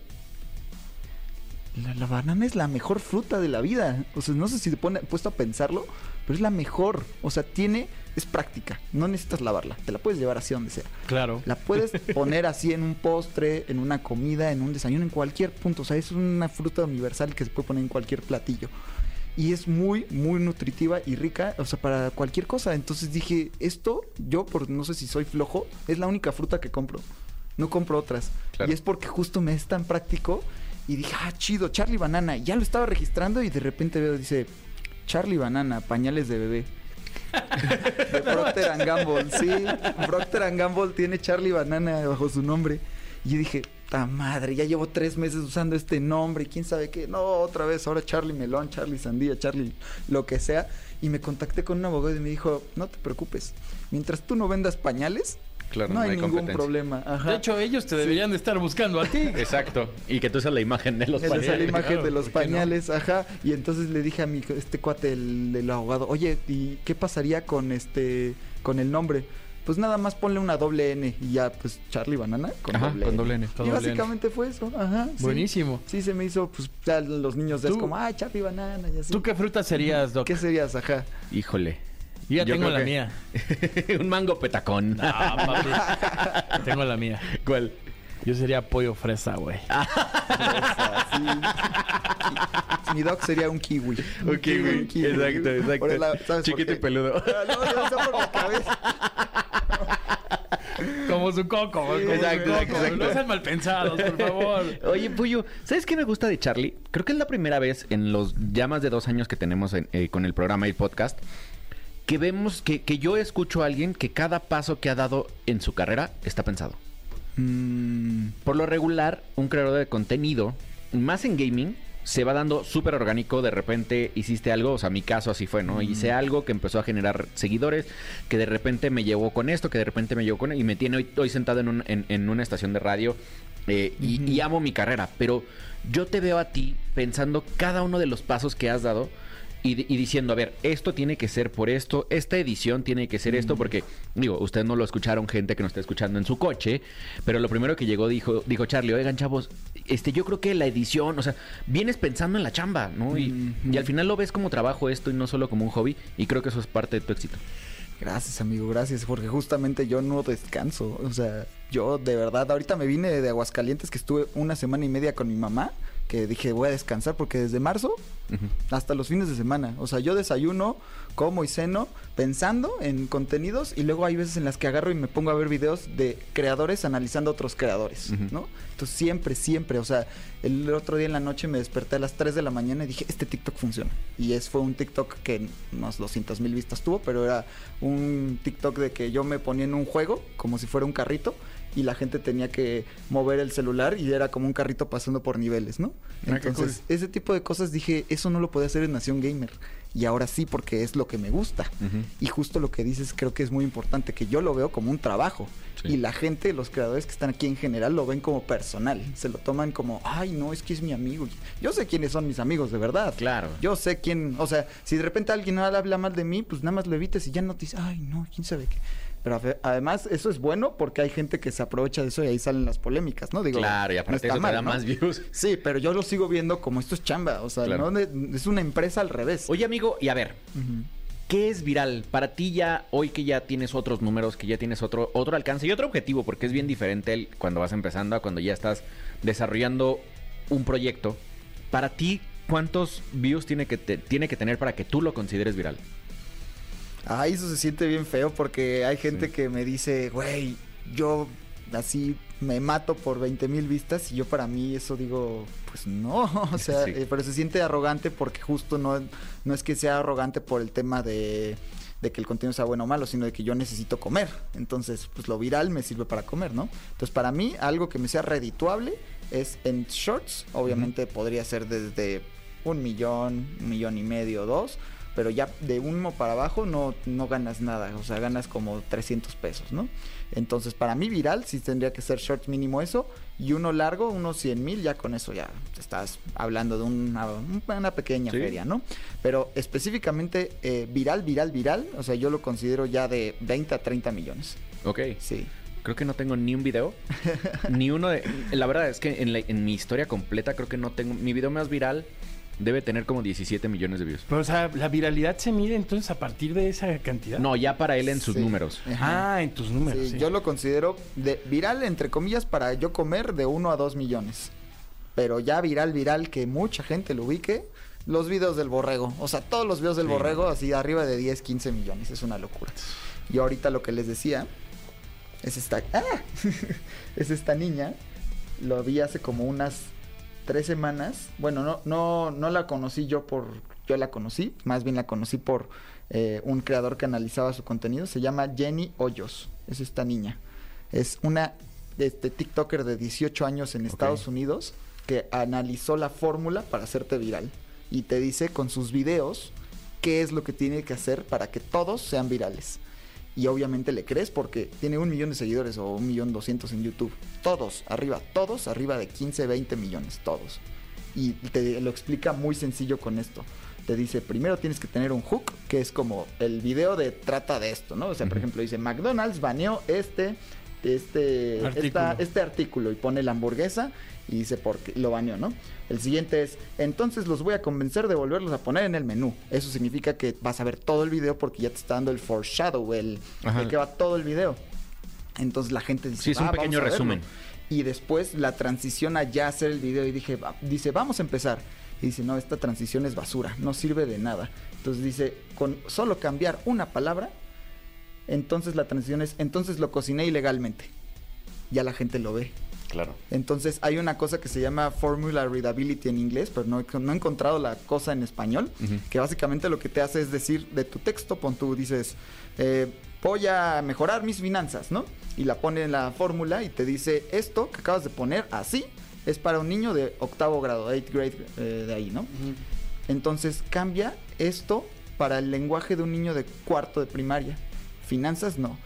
la, la banana es la mejor fruta de la vida. O sea, no sé si te pone puesto a pensarlo, pero es la mejor. O sea, tiene, es práctica. No necesitas lavarla. Te la puedes llevar así donde sea. Claro. La puedes poner así en un postre, en una comida, en un desayuno, en cualquier punto. O sea, es una fruta universal que se puede poner en cualquier platillo. Y es muy, muy nutritiva y rica, o sea, para cualquier cosa. Entonces dije, esto, yo por no sé si soy flojo, es la única fruta que compro. No compro otras. Claro. Y es porque justo me es tan práctico. Y dije, ah, chido, Charlie Banana. Ya lo estaba registrando y de repente veo, dice, Charlie Banana, pañales de bebé. de Procter and Gamble, sí. Procter and Gamble tiene Charlie Banana bajo su nombre. Y dije, ta madre, ya llevo tres meses usando este nombre quién sabe qué. No, otra vez, ahora Charlie Melón, Charlie Sandía, Charlie lo que sea. Y me contacté con un abogado y me dijo, no te preocupes, mientras tú no vendas pañales, Claro, no, hay, ningún problema. Ajá. De hecho, ellos te deberían de estar buscando a ti. Exacto. Y que tú seas la imagen de los Esa es la pañales. imagen claro, de los pañales, ajá. Y entonces le dije a mi este cuate, el, el abogado, oye, ¿y qué pasaría con este, con el nombre? Pues nada más ponle una doble N y ya, pues Charlie Banana con Ajá, doble con N. doble N. Y N. básicamente fue eso, ajá. Buenísimo. Sí, se me hizo, pues ya los niños de como, ay, Charlie Banana y así. ¿Tú qué fruta serías, Doc? ¿Qué serías, ajá? Híjole. Yo ya Yo tengo la que- mía. Un mango petacón. Ah, papi. tengo la mía. ¿Cuál? Yo sería pollo fresa, güey. Así. Mi dog sería un kiwi. Un kiwi. Exacto, exacto. Por el lado, ¿sabes por Chiquito y peludo. Ah, No, sé por la cabeza. Como su coco, güey. como su Exacto, coco. exacto. No sean mal pensados, por favor. Oye, Puyo, ¿sabes qué me gusta de Charlie? Creo que es la primera vez en los ya más de dos años que tenemos en- eh, con el programa y el podcast que vemos que, que yo escucho a alguien que cada paso que ha dado en su carrera está pensado. Mm, Por lo regular, un creador de contenido, más en gaming, se va dando súper orgánico, de repente hiciste algo, o sea, mi caso así fue, ¿no? Hice algo que empezó a generar seguidores, que de repente me llevó con esto, que de repente me llevó con... y me tiene hoy, hoy sentado en, un- en- en una estación de radio eh, y, y amo mi carrera, pero yo te veo a ti pensando cada uno de los pasos que has dado y, y diciendo, a ver, esto tiene que ser por esto, esta edición tiene que ser esto, porque, digo, ustedes no lo escucharon, gente que nos está escuchando en su coche, pero lo primero que llegó dijo, dijo Charlie, oigan, chavos, este, yo creo que la edición, o sea, vienes pensando en la chamba, ¿no? Y, y al final lo ves como trabajo esto y no solo como un hobby, y creo que eso es parte de tu éxito. Gracias, amigo, gracias, porque justamente yo no descanso. O sea, yo de verdad, ahorita me vine de Aguascalientes, que estuve una semana y media con mi mamá, que dije voy a descansar, porque desde marzo hasta los fines de semana. O sea, yo desayuno, como y ceno pensando en contenidos y luego hay veces en las que agarro y me pongo a ver videos de creadores analizando otros creadores. ¿no? Entonces siempre, siempre, o sea, el otro día en la noche me desperté a las 3 de la mañana y dije, este TikTok funciona. Y es fue un TikTok que unos 200 mil vistas tuvo, pero era un TikTok de que yo me ponía en un juego como si fuera un carrito y la gente tenía que mover el celular y era como un carrito pasando por niveles, ¿no? Ah, Entonces, ese tipo de cosas dije, eso no lo podía hacer en Nación Gamer. Y ahora sí, porque es lo que me gusta. Y justo lo que dices creo que es muy importante, que yo lo veo como un trabajo. Sí. Y la gente, los creadores que están aquí en general, lo ven como personal. Se lo toman como, ay, no, es que es mi amigo. Yo sé quiénes son mis amigos, de verdad. Claro. Yo sé quién, o sea, si de repente alguien habla mal de mí, pues nada más lo evites y ya no te dice, ay, no, quién sabe qué. Pero además, eso es bueno porque hay gente que se aprovecha de eso y ahí salen las polémicas, ¿no? Digo, Claro, y aparte eso te mal, da ¿no? más views. Sí, pero yo lo sigo viendo como esto es chamba, o sea, Claro. no de- es una empresa al revés. Oye, amigo, y a ver. ¿Qué es viral? Para ti ya, hoy que ya tienes otros números, que ya tienes otro, otro alcance y otro objetivo, porque es bien diferente el, cuando vas empezando a cuando ya estás desarrollando un proyecto. Para ti, ¿cuántos views tiene que, te- tiene que tener para que tú lo consideres viral? Ay, eso se siente bien feo porque hay gente Sí. que me dice, güey, yo así me mato por 20 mil vistas y yo para mí eso digo, pues no, o sea, Sí. eh, pero se siente arrogante porque justo no, no es que sea arrogante por el tema de, de que el contenido sea bueno o malo, sino de que yo necesito comer. Entonces, pues lo viral me sirve para comer, ¿no? Entonces, para mí, algo que me sea redituable es en shorts, obviamente podría ser desde un millón, un millón y medio, dos, pero ya de uno para abajo no, no ganas nada, o sea, ganas como 300 pesos, ¿no? Entonces, para mí viral sí tendría que ser shorts mínimo eso, y uno largo, unos 100 mil, ya con eso ya estás hablando de una, una pequeña Sí. feria, ¿no? Pero específicamente eh, viral, viral, viral, o sea, yo lo considero ya de 20 a 30 millones, Ok. sí. Creo que no tengo ni un video. ni uno de. La verdad es que en, la- en mi historia completa creo que no tengo. Mi video más viral debe tener como 17 millones de views. Pero, o sea, la viralidad se mide entonces a partir de esa cantidad. No, ya para él en sus Sí. números. Ajá. Ah, en tus números. Sí, sí. Yo lo considero de viral, entre comillas, para yo comer de 1 a 2 millones. Pero ya viral, viral, que mucha gente lo ubique, los videos del borrego. O sea, todos los videos del Sí. borrego, así arriba de 10, 15 millones. Es una locura. Y ahorita lo que les decía es esta. ¡Ah! es esta niña. Lo vi hace como unas tres semanas. Bueno, no, no, no la conocí yo por. Yo la conocí. Más bien la conocí por eh, un creador que analizaba su contenido. Se llama Jenny Hoyos. Es esta niña. Es una este, TikToker de 18 años en Estados Unidos que analizó la fórmula para hacerte viral. Y te dice con sus videos qué es lo que tiene que hacer para que todos sean virales. Y obviamente le crees porque tiene un millón de seguidores o un millón doscientos en YouTube. Todos, arriba, todos, arriba de 15, 20 millones, todos. Y te lo explica muy sencillo con esto. Te dice, primero tienes que tener un hook, que es como el video de trata de esto, ¿no? O sea, por ejemplo, dice, McDonald's baneó este, este, Artículo. esta- este artículo y pone la hamburguesa y dice por qué lo baneó, ¿no? El siguiente es, entonces los voy a convencer de volverlos a poner en el menú. Eso significa que vas a ver todo el video porque ya te está dando el foreshadow, el, el que va todo el video. Entonces la gente dice, Sí, es un "Va, vamos pequeño a verlo". resumen. Y después la transición a ya hacer el video y dije, dice, vamos a empezar. Y dice, no, esta transición es basura, no sirve de nada. Entonces dice, con solo cambiar una palabra, entonces la transición es, entonces lo cociné ilegalmente. Ya la gente lo ve. Claro. Entonces hay una cosa que se llama Formula Readability en inglés, pero no, he- no he encontrado la cosa en español, que básicamente lo que te hace es decir de tu texto, pon tú dices, eh, voy a mejorar mis finanzas, ¿no? Y la pone en la fórmula y te dice, esto que acabas de poner así es para un niño de octavo grado, 8th grade eh, de ahí, ¿no? Entonces cambia esto para el lenguaje de un niño de cuarto de primaria. Finanzas no.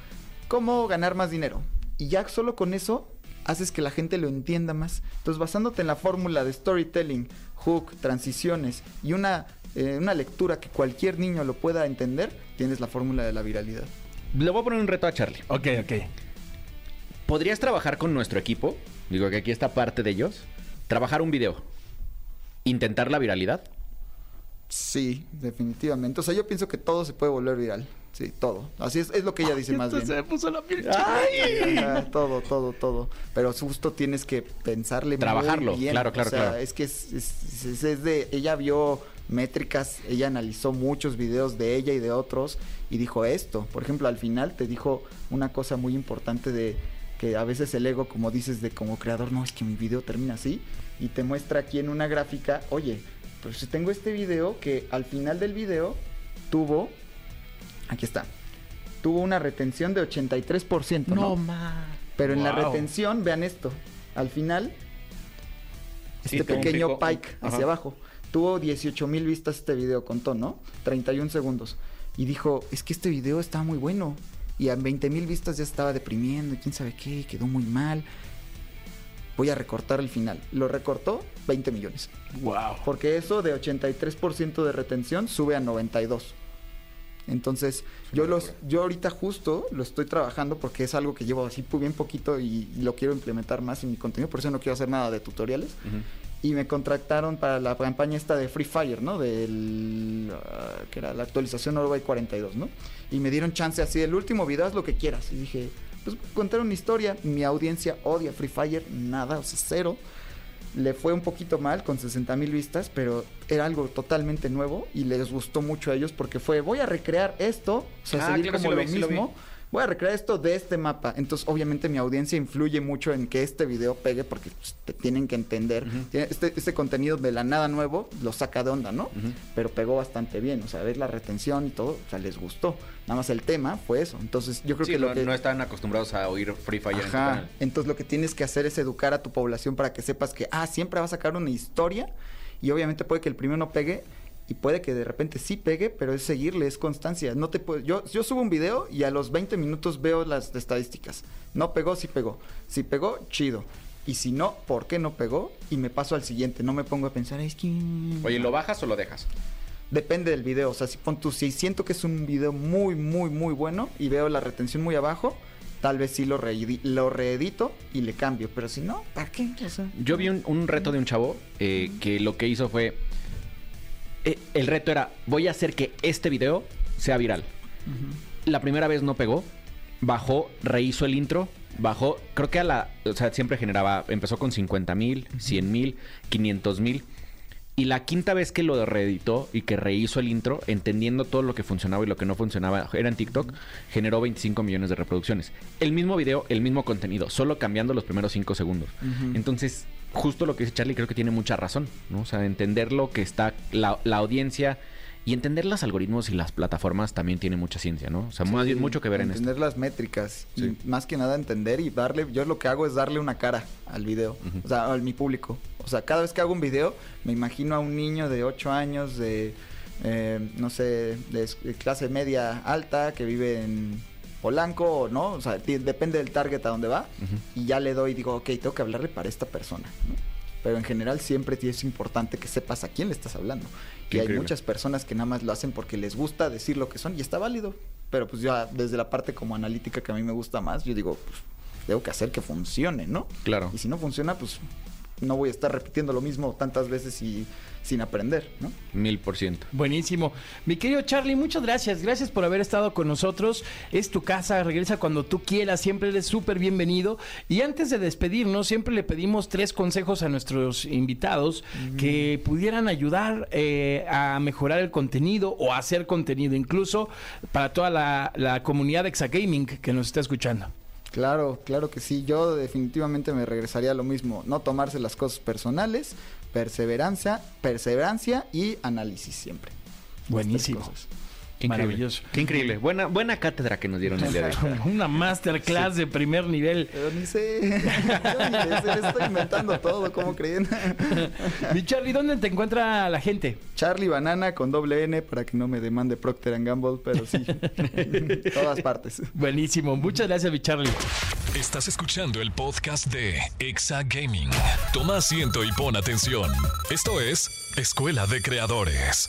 ¿Cómo ganar más dinero? Y ya solo con eso haces que la gente lo entienda más. Entonces basándote en la fórmula de storytelling, hook, transiciones y una, eh, una lectura que cualquier niño lo pueda entender, tienes la fórmula de la viralidad. Le voy a poner un reto a Charlie. Ok, ok. ¿Podrías trabajar con nuestro equipo? Digo que aquí está parte de ellos. Trabajar un video. Intentar la viralidad. Sí, definitivamente. O sea, yo pienso que todo se puede volver viral. Sí, todo. Así es, es lo que ella dice más bien. Se me puso la piel Ajá, todo, todo, todo. Pero justo tienes que pensarle muy Trabajarlo, bien. claro, claro, o sea, claro. Es que es, es- es- es de... Ella vio métricas, ella analizó muchos videos de ella y de otros y dijo esto. Por ejemplo, al final te dijo una cosa muy importante de que a veces el ego, como dices, de como creador, no, es que mi video termina así. Y te muestra aquí en una gráfica, oye, pues si tengo este video que al final del video tuvo... Aquí está. Tuvo una retención de 83%. ¿no? ma. Pero en la retención, vean esto. Al final, Sí, este pequeño pico. pike hacia abajo. Tuvo 18 mil vistas este video, contó, ¿no? 31 segundos. Y dijo, es que este video está muy bueno. Y a 20 mil vistas ya estaba deprimiendo, y quién sabe qué, quedó muy mal. Voy a recortar el final. Lo recortó 20 millones. Wow. Porque eso de 83% de retención sube a 92. Entonces, yo los yo ahorita justo lo estoy trabajando porque es algo que llevo así bien poquito y lo quiero implementar más en mi contenido, por eso no quiero hacer nada de tutoriales. Y me contrataron para la campaña esta de Free Fire, ¿no? Del ah, que era la actualización Orway 42, ¿no? Y me dieron chance así, el último video haz lo que quieras. Y dije, pues contar una historia, mi audiencia odia Free Fire, nada, o sea, cero le fue un poquito mal con 60 mil vistas, pero era algo totalmente nuevo y les gustó mucho a ellos porque fue, voy a recrear esto, o sea, Ah, seguir claro, sí como lo lo, vi, sí lo vi. mismo. Voy a recrear esto de este mapa. Entonces, obviamente, mi audiencia influye mucho en que este video pegue porque pues, te tienen que entender. Este, este contenido de la nada nuevo lo saca de onda, ¿no? Pero pegó bastante bien. O sea, ves la retención y todo, o sea, les gustó. Nada más el tema fue eso. Entonces, yo creo Sí, que lo no, que. no están acostumbrados a oír Free Fire en tu Ajá. Entonces lo que tienes que hacer es educar a tu población para que sepas que, ah, siempre va a sacar una historia y obviamente puede que el primero no pegue y puede que de repente sí pegue, pero es seguirle, es constancia. No te puedo- yo, yo subo un video y a los 20 minutos veo las estadísticas. No pegó, sí pegó. Si pegó, chido. Y si no, ¿por qué no pegó? Y me paso al siguiente. No me pongo a pensar, es que... Oye, ¿lo bajas o lo dejas? Depende del video. O sea, si pon tú, si siento que es un video muy, muy, muy bueno y veo la retención muy abajo, tal vez sí lo, lo reedito y le cambio. Pero si no, ¿para qué? O sea, Yo vi un, un reto de un chavo eh, que lo que hizo fue. Eh, el reto era: voy a hacer que este video sea viral. La primera vez no pegó, bajó, rehizo el intro, bajó, creo que a la. O sea, siempre generaba. Empezó con 50 mil, 100 mil, 500 mil. Y la quinta vez que lo reeditó y que rehizo el intro, entendiendo todo lo que funcionaba y lo que no funcionaba, era en TikTok, generó 25 millones de reproducciones. El mismo video, el mismo contenido, solo cambiando los primeros 5 segundos. Entonces, justo lo que dice Charlie, creo que tiene mucha razón, ¿no? O sea, entender lo que está la, la audiencia y entender los algoritmos y las plataformas también tiene mucha ciencia, ¿no? O sea, más bien mucho que ver en esto. entender las métricas Sí. y más que nada entender y darle yo lo que hago es darle una cara al video o sea a mi público o sea cada vez que hago un video me imagino a un niño de 8 años de eh, no sé de clase media alta que vive en Polanco o no o sea depende del target a donde va y ya le doy digo ok tengo que hablarle para esta persona ¿no? pero en general siempre es importante que sepas a quién le estás hablando Qué y hay muchas personas que nada más lo hacen porque les gusta decir lo que son y está válido. Pero pues ya desde la parte como analítica que a mí me gusta más, yo digo, pues tengo que hacer que funcione, ¿no? Claro. Y si no funciona, pues no voy a estar repitiendo lo mismo tantas veces y sin aprender, ¿no? Mil por ciento. Buenísimo. Mi querido Charlie, muchas gracias. Gracias por haber estado con nosotros. Es tu casa, regresa cuando tú quieras. Siempre eres súper bienvenido. Y antes de despedirnos, siempre le pedimos tres consejos a nuestros invitados que pudieran ayudar eh, a mejorar el contenido o hacer contenido incluso para toda la, la comunidad de Exagaming que nos está escuchando. Claro, claro que sí. Yo definitivamente me regresaría a lo mismo. No tomarse las cosas personales, perseverancia, perseverancia y análisis siempre. Buenísimo. Increíble. Maravilloso. Qué increíble. Buena, buena cátedra que nos dieron el día de hoy. Una masterclass de primer nivel. Pero ni sé. Yo ni le sé, estoy inventando todo, ¿cómo creen? Mi Charlie, ¿dónde te encuentra la gente? Charlie Banana con doble N para que no me demande Procter Gamble, pero sí. Todas partes. Buenísimo. Muchas gracias, mi Charlie. Estás escuchando el podcast de Exa Gaming. Toma asiento y pon atención. Esto es Escuela de Creadores.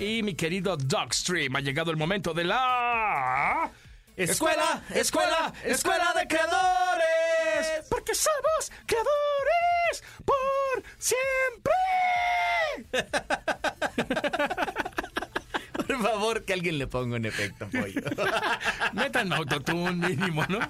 Y mi querido Dogstream, ha llegado el momento de la... Escuela, escuela, escuela de creadores. Porque somos creadores por siempre. Por favor, que alguien le ponga un efecto, pollo. Metan autotune mínimo, ¿no?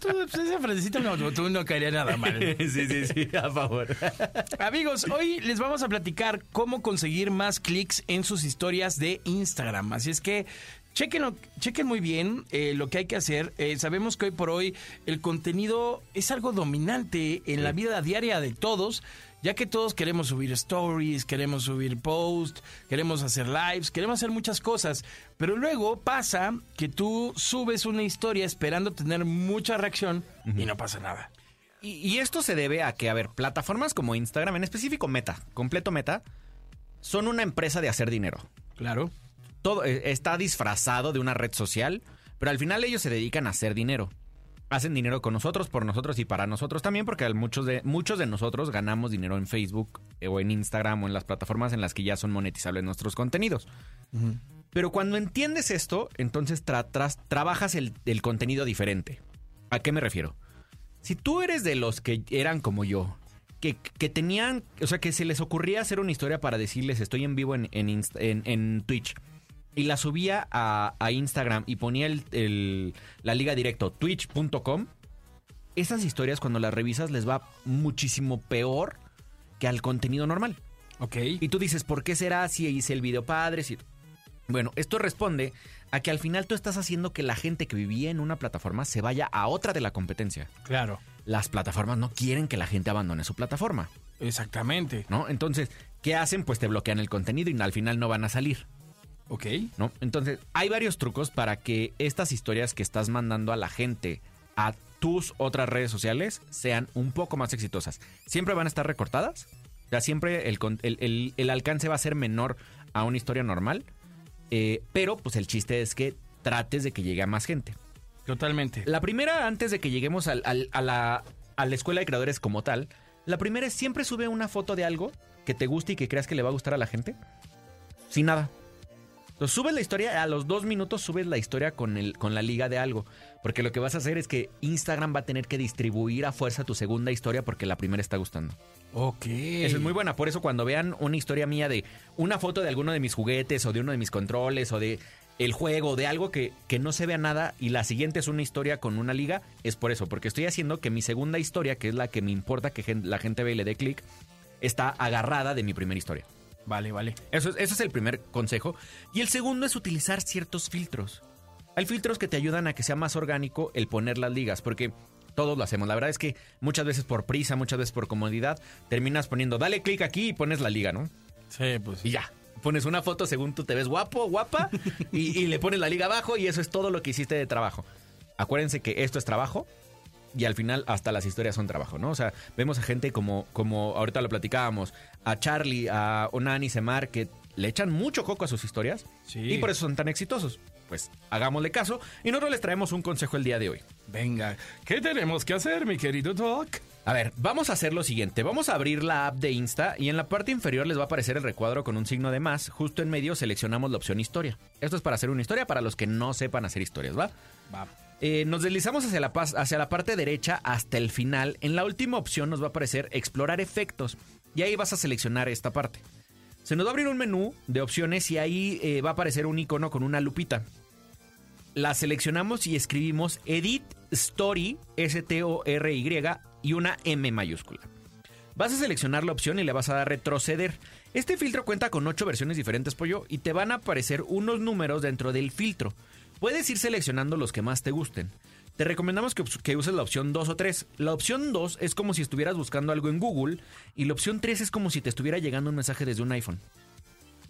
Tú, pues, esa frasecita en autotune no caería nada mal. sí, sí, sí, a favor. Amigos, hoy les vamos a platicar cómo conseguir más clics en sus historias de Instagram. Así es que chequen, chequen muy bien eh, lo que hay que hacer. Eh, sabemos que hoy por hoy el contenido es algo dominante en la vida diaria de todos. Ya que todos queremos subir stories, queremos subir posts, queremos hacer lives, queremos hacer muchas cosas, pero luego pasa que tú subes una historia esperando tener mucha reacción y no pasa nada. Y, y esto se debe a que, a ver, plataformas como Instagram, en específico Meta, completo Meta, son una empresa de hacer dinero. Claro. Todo eh, está disfrazado de una red social, pero al final ellos se dedican a hacer dinero. Hacen dinero con nosotros, por nosotros y para nosotros también, porque muchos de, muchos de nosotros ganamos dinero en Facebook eh, o en Instagram o en las plataformas en las que ya son monetizables nuestros contenidos. Pero cuando entiendes esto, entonces tra- trabajas el, el contenido diferente. ¿A qué me refiero? Si tú eres de los que eran como yo, que, que tenían, o sea, que se les ocurría hacer una historia para decirles estoy en vivo en, en, Inst- en- en Twitch y la subía a, a Instagram y ponía el, el- la liga directo twitch.com, esas historias cuando las revisas les va muchísimo peor que al contenido normal. Ok. Y tú dices, ¿por qué será si hice el video padre? Si... Bueno, esto responde a que al final tú estás haciendo que la gente que vivía en una plataforma se vaya a otra de la competencia. Claro. Las plataformas no quieren que la gente abandone su plataforma, Exactamente. ¿no? Entonces, ¿qué hacen? Pues te bloquean el contenido y al final no van a salir, Ok. ¿no? Entonces, hay varios trucos para que estas historias que estás mandando a la gente a tus otras redes sociales sean un poco más exitosas. Siempre van a estar recortadas. O sea, siempre el, con- el- el- el alcance va a ser menor a una historia normal. eh, pero pues el chiste es que trates de que llegue a más gente. Totalmente. La primera, antes de que lleguemos al- al- a, la, a la escuela de creadores como tal, la primera es siempre sube una foto de algo que te guste y que creas que le va a gustar a la gente. Sin nada. Entonces subes la historia, a los dos minutos subes la historia con, el, con la liga de algo. Porque lo que vas a hacer es que Instagram va a tener que distribuir a fuerza tu segunda historia porque la primera está gustando. Ok. Eso es muy buena. Por eso cuando vean una historia mía de una foto de alguno de mis juguetes o de uno de mis controles o de el juego, de algo que, que no se vea nada y la siguiente es una historia con una liga, es por eso. Porque estoy haciendo que mi segunda historia, que es la que me importa que la gente vea y le dé clic, está agarrada de mi primera historia. Vale, vale. Eso es, es el primer consejo. Y el segundo es utilizar ciertos filtros. Hay filtros que te ayudan a que sea más orgánico el poner las ligas, porque todos lo hacemos. La verdad es que muchas veces por prisa, muchas veces por comodidad, terminas poniendo, dale clic aquí y pones la liga, ¿no? Sí, pues. Y ya. Pones una foto según tú te ves guapo, guapa, y, y le pones la liga abajo y eso es todo lo que hiciste de trabajo. Acuérdense que esto es trabajo y al final hasta las historias son trabajo, ¿no? O sea, vemos a gente como, como ahorita lo platicábamos, a Charlie, a Onani, Semar, que le echan mucho coco a sus historias Sí. y por eso son tan exitosos. Pues hagámosle caso y nosotros les traemos un consejo el día de hoy. Venga. ¿Qué tenemos que hacer, mi querido Doc? A ver, vamos a hacer lo siguiente. Vamos a abrir la app de Insta y en la parte inferior les va a aparecer el recuadro con un signo de más. Justo en medio seleccionamos la opción historia. Esto es para hacer una historia para los que no sepan hacer historias, ¿va? Va. Eh, nos deslizamos hacia la, parte derecha hasta el final. En la última opción nos va a aparecer explorar efectos y ahí vas a seleccionar esta parte. Se nos va a abrir un menú de opciones y ahí eh, va a aparecer un icono con una lupita. La seleccionamos y escribimos Edit Story, S-T-O-R-Y y una M mayúscula. Vas a seleccionar la opción y le vas a dar retroceder. Este filtro cuenta con 8 versiones diferentes, pollo, y te van a aparecer unos números dentro del filtro. Puedes ir seleccionando los que más te gusten. Te recomendamos que, uses la opción 2 o 3. La opción 2 es como si estuvieras buscando algo en Google y la opción 3 es como si te estuviera llegando un mensaje desde un iPhone.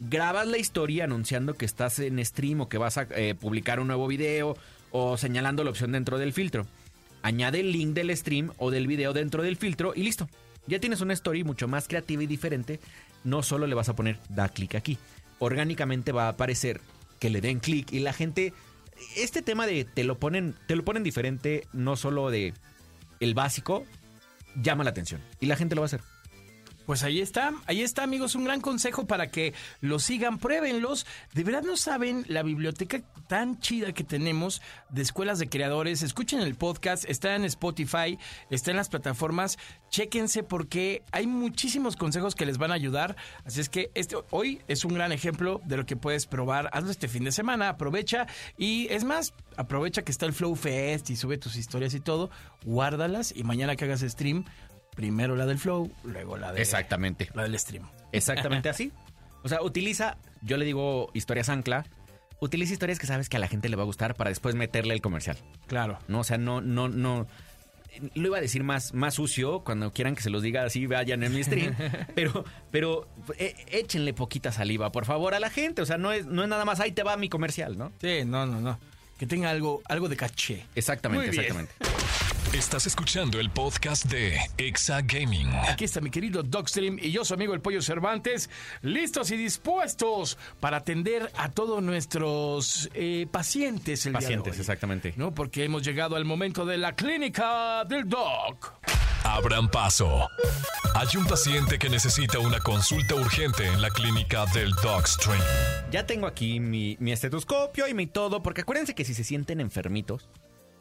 grabas la historia anunciando que estás en stream o que vas a eh, publicar un nuevo video o señalando la opción dentro del filtro. Añade el link del stream o del video dentro del filtro y listo. Ya tienes una story mucho más creativa y diferente. No solo le vas a poner da clic aquí. Orgánicamente va a aparecer que le den clic y la gente este tema de te lo ponen te lo ponen diferente no solo de el básico llama la atención y la gente lo va a hacer. Pues ahí está, ahí está amigos, un gran consejo para que lo sigan, pruébenlos. De verdad no saben la biblioteca tan chida que tenemos de escuelas de creadores. Escuchen el podcast, está en Spotify, está en las plataformas. Chéquense porque hay muchísimos consejos que les van a ayudar. Así es que este hoy es un gran ejemplo de lo que puedes probar. Hazlo este fin de semana, aprovecha y es más, aprovecha que está el Flow Fest y sube tus historias y todo, guárdalas y mañana que hagas stream primero la del flow, luego la de Exactamente. la del stream. Exactamente así. O sea, utiliza, yo le digo historias ancla, utiliza historias que sabes que a la gente le va a gustar para después meterle el comercial. Claro. No, o sea, no, no, no. Lo iba a decir más, más sucio, cuando quieran que se los diga así, vayan en mi stream. pero, pero eh, échenle poquita saliva, por favor, a la gente. O sea, no es, no es nada más, ahí te va mi comercial, ¿no? Sí, no, no, no. Que tenga algo, algo de caché. Exactamente, Muy bien. exactamente. Estás escuchando el podcast de Exa Gaming. Aquí está mi querido Dogstream y yo, su amigo el Pollo Cervantes, listos y dispuestos para atender a todos nuestros eh, pacientes el día de Pacientes, hoy. exactamente. ¿No? Porque hemos llegado al momento de la clínica del Dog. Abran paso. Hay un paciente que necesita una consulta urgente en la clínica del Dogstream. Ya tengo aquí mi, mi estetoscopio y mi todo, porque acuérdense que si se sienten enfermitos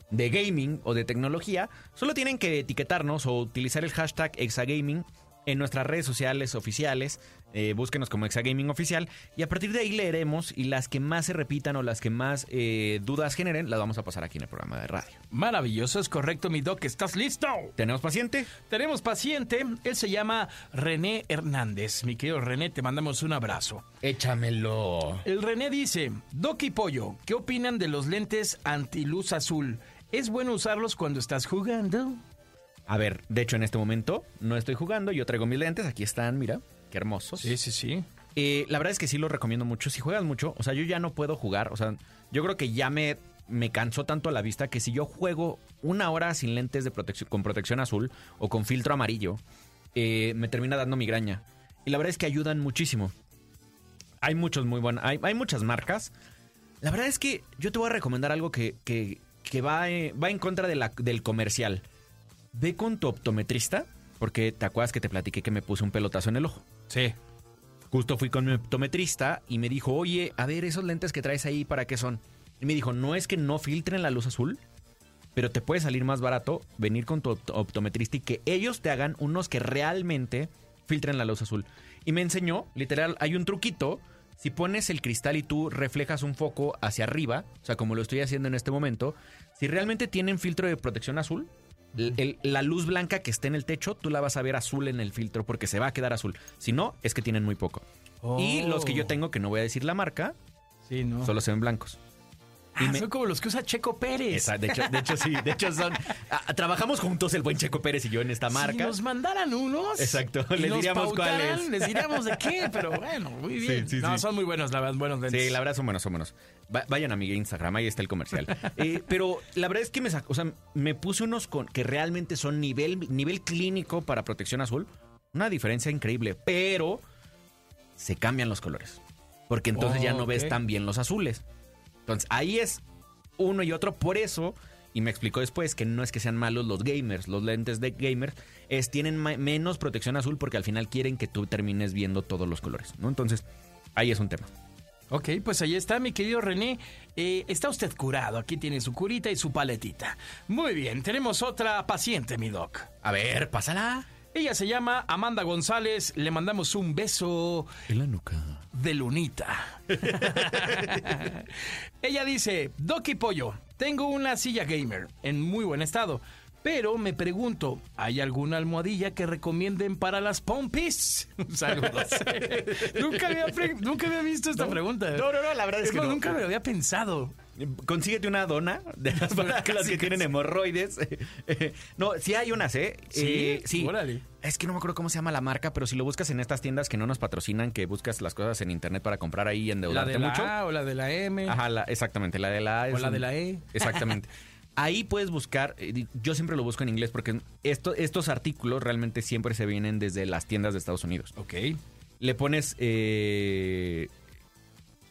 de gaming o de tecnología, solo tienen que etiquetarnos o utilizar el hashtag Exagaming en nuestras redes sociales oficiales. Eh, búsquenos como Exagaming Oficial y a partir de ahí leeremos y las que más se repitan o las que más eh, dudas generen las vamos a pasar aquí en el programa de radio. Maravilloso, es correcto, mi Doc. ¿Estás listo? ¿Tenemos paciente? Tenemos paciente, él se llama René Hernández. Mi querido René, te mandamos un abrazo. Échamelo. El René dice, Doc y Pollo, ¿qué opinan de los lentes antiluz azul? ¿Es bueno usarlos cuando estás jugando? A ver, de hecho en este momento no estoy jugando, yo traigo mis lentes, aquí están, mira, qué hermosos. sí, sí. Eh, la verdad es que sí lo recomiendo mucho. Si juegas mucho, o sea, yo ya no puedo jugar. O sea, yo creo que ya me, me cansó tanto la vista que si yo juego una hora sin lentes de protección, con protección azul o con filtro amarillo, eh, me termina dando migraña. Y la verdad es que ayudan muchísimo. Hay muchos muy buenos. Hay, hay muchas marcas. La verdad es que yo te voy a recomendar algo que, que, que va, eh, va en contra de la- del comercial. Ve con tu optometrista, porque te acuerdas que te platiqué que me puse un pelotazo en el ojo. Sí. Justo fui con mi optometrista y me dijo, oye, a ver, esos lentes que traes ahí, ¿para qué son? Y me dijo, no es que no filtren la luz azul, pero te puede salir más barato venir con tu opt- optometrista y que ellos te hagan unos que realmente filtren la luz azul. Y me enseñó, literal, hay un truquito. Si pones el cristal y tú reflejas un foco hacia arriba, o sea, como lo estoy haciendo en este momento, si realmente tienen filtro de protección azul, el- el- la luz blanca que esté en el techo, tú la vas a ver azul en el filtro porque se va a quedar azul. Si no, es que tienen muy poco. Y los que yo tengo, que no voy a decir la marca, Sí, ¿no? solo se ven blancos. Ah, y me- Son como los que usa Checo Pérez. Esa- de, hecho, de hecho, sí, de hecho son... ah, trabajamos juntos el buen Checo Pérez y yo en esta Si marca. nos mandaran unos. Exacto, y les nos diríamos cuáles. Les diríamos de qué, pero bueno, muy bien. sí, no, sí. son muy buenos, la verdad, buenos lentes. Sí, la verdad son buenos, son buenos. Va- vayan a mi Instagram, ahí está el comercial. Eh, pero la verdad es que me o sea, me puse unos con, que realmente son nivel, nivel clínico para protección azul. Una diferencia increíble, pero se cambian los colores. Porque entonces ya no ves tan bien los azules. Entonces ahí es uno y otro. Por eso, y me explicó después que no es que sean malos los gamers, los lentes de gamers, es tienen menos protección azul porque al final quieren que tú termines viendo todos los colores, ¿no? Entonces, ahí es un tema. Ok, pues ahí está, mi querido René. Eh, está usted curado. Aquí tiene su curita y su paletita. Muy bien, tenemos otra paciente, mi doc. A ver, pásala. Ella se llama Amanda González. Le mandamos un beso En la nuca. De lunita. Ella dice, Doc y Pollo, tengo una silla gamer en muy buen estado, pero me pregunto, ¿hay alguna almohadilla que recomienden para las pompis? Saludos. nunca, había, nunca había visto esta pregunta. No, no, no, la verdad es Es que no. nunca me lo había pensado. Consíguete una dona de las para que tienen hemorroides. no, sí hay unas, ¿eh? Sí, Eh, sí. órale. Es que no me acuerdo cómo se llama la marca, pero si lo buscas en estas tiendas que no nos patrocinan, que buscas las cosas en internet para comprar ahí y La endeudarte de la mucho. A o la de la M Ajá, la- exactamente, la de la A. o la un- de la E. Exactamente. Ahí puedes buscar, eh, yo siempre lo busco en inglés porque esto, estos artículos realmente siempre se vienen desde las tiendas de Estados Unidos. Ok. Le pones eh,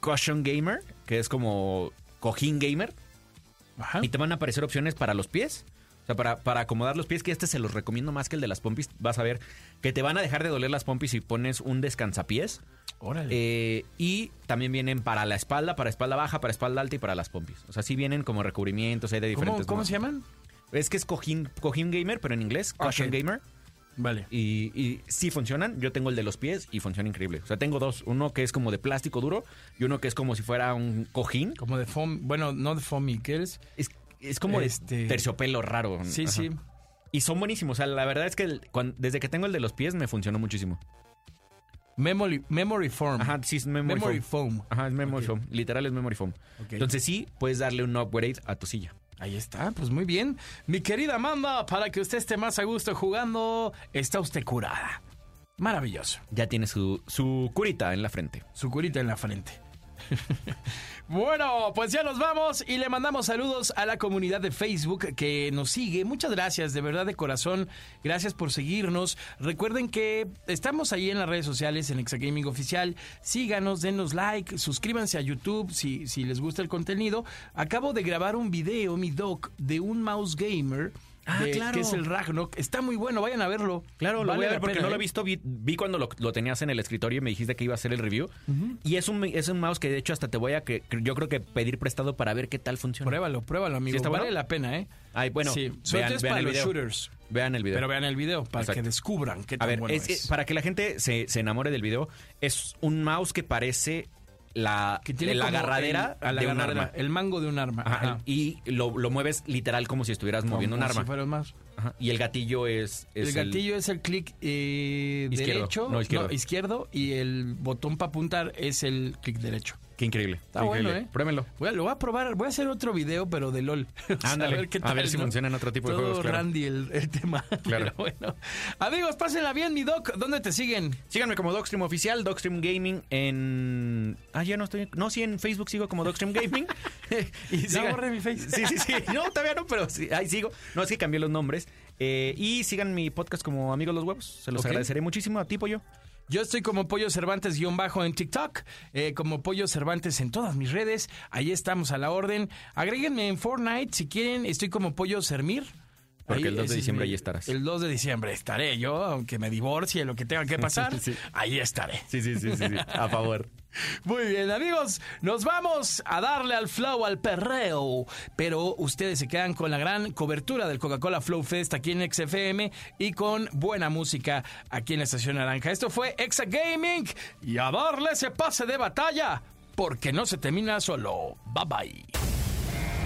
Cushion Gamer, que es como cojín gamer, Ajá. y te van a aparecer opciones para los pies. O sea, para, para acomodar los pies, que este se los recomiendo más que el de las pompis. Vas a ver que te van a dejar de doler las pompis si pones un descansapiés. Órale. Eh, y también vienen para la espalda, para espalda baja, para espalda alta y para las pompis. O sea, sí vienen como recubrimientos hay de ¿Cómo, diferentes. cómo se llaman? Es que es cojín, cojín gamer, pero en inglés, cushion Ok. gamer. Vale. Y, y sí funcionan. Yo tengo el de los pies y funciona increíble. O sea, tengo dos. Uno que es como de plástico duro y uno que es como si fuera un cojín. Como de foam. Bueno, no de foamy, ¿qué es? Es, es como Este- de terciopelo raro. Sí, Ajá. sí. Y son buenísimos. O sea, la verdad es que el- desde que tengo el de los pies me funcionó muchísimo. Memory, memory foam. Ajá, sí, es memory, Memory foam. foam. Ajá, es memory foam. Literal es memory foam. Ok. Entonces sí, puedes darle un upgrade a tu silla. Ahí está, pues muy bien. Mi querida Amanda, para que usted esté más a gusto jugando, está usted curada. Maravilloso. Ya tiene su, su curita en la frente. Su curita en la frente. bueno, pues ya nos vamos y le mandamos saludos a la comunidad de Facebook que nos sigue. Muchas gracias, de verdad de corazón. Gracias por seguirnos. Recuerden que estamos ahí en las redes sociales, en Exagaming Oficial. Síganos, denos like, suscríbanse a YouTube si, si les gusta el contenido. Acabo de grabar un video, mi doc, de un mouse gamer. Ah, de- claro. Que es el Ragnarok. Está muy bueno, vayan a verlo. Claro, lo Vale voy a ver porque pena, no lo ¿eh? he visto. Vi, vi cuando lo, lo tenías en el escritorio y me dijiste que iba a hacer el review. Y es un, es un mouse que de hecho hasta te voy a que yo creo que pedir prestado para ver qué tal funciona. Pruébalo, pruébalo, amigo. ¿Sí está vale bueno? la pena, ¿eh? Ay, bueno, sí. vean- vean para el los video. shooters. Vean el video. Pero vean el video para Exacto. que descubran qué a tan ver, bueno es, es. para que la gente se, se enamore del video, es un mouse que parece la, que tiene la como agarradera el, a la de un arma. el mango de un arma. Ajá, Ajá. y lo, lo mueves literal como si estuvieras moviendo un Como arma. si fuera un mouse. Ajá, Y el gatillo es, El gatillo es el clic eh, derecho, No, izquierdo. izquierdo, y el botón para apuntar es el clic derecho. Qué increíble. Está qué bueno, increíble. ¿eh? Pruébenlo. Lo voy a probar, voy a hacer otro video, pero de LOL. Ándale, a ver, qué a ver tal, si ¿no? funciona en otro tipo de juegos, claro. Randy el, el tema. Claro. Pero bueno. Amigos, pásenla bien, mi doc. ¿Dónde te siguen? Síganme como Dogstream Oficial, Dogstream Gaming en... Ah, ya no estoy... No, sí, en Facebook sigo como Dogstream Gaming. y Ya sigan- borré mi Face. Sí, sí, sí. No, todavía no, pero sí, ahí sigo. No, es que cambié los nombres. Eh, y sigan mi podcast como Amigos los Huevos. Se los agradeceré muchísimo. A ti, Pollo. Yo estoy como Pollo Cervantes guion bajo en TikTok, eh, como Pollo Cervantes en todas mis redes. Ahí estamos a la orden. Agréguenme en Fortnite si quieren. Estoy como Pollo Sermir. Porque el 2 de diciembre mi- ahí estarás. El 2 de diciembre estaré yo, aunque me divorcie, lo que tenga que pasar. Sí. Ahí estaré. Sí, sí, sí, sí, sí. A favor. Muy bien, amigos, nos vamos a darle al flow, al perreo. Pero ustedes se quedan con la gran cobertura del Coca-Cola Flow Fest aquí en XFM y con buena música aquí en la Estación Naranja. Esto fue Exa Gaming y a darle ese pase de batalla, porque no se termina solo. Bye bye.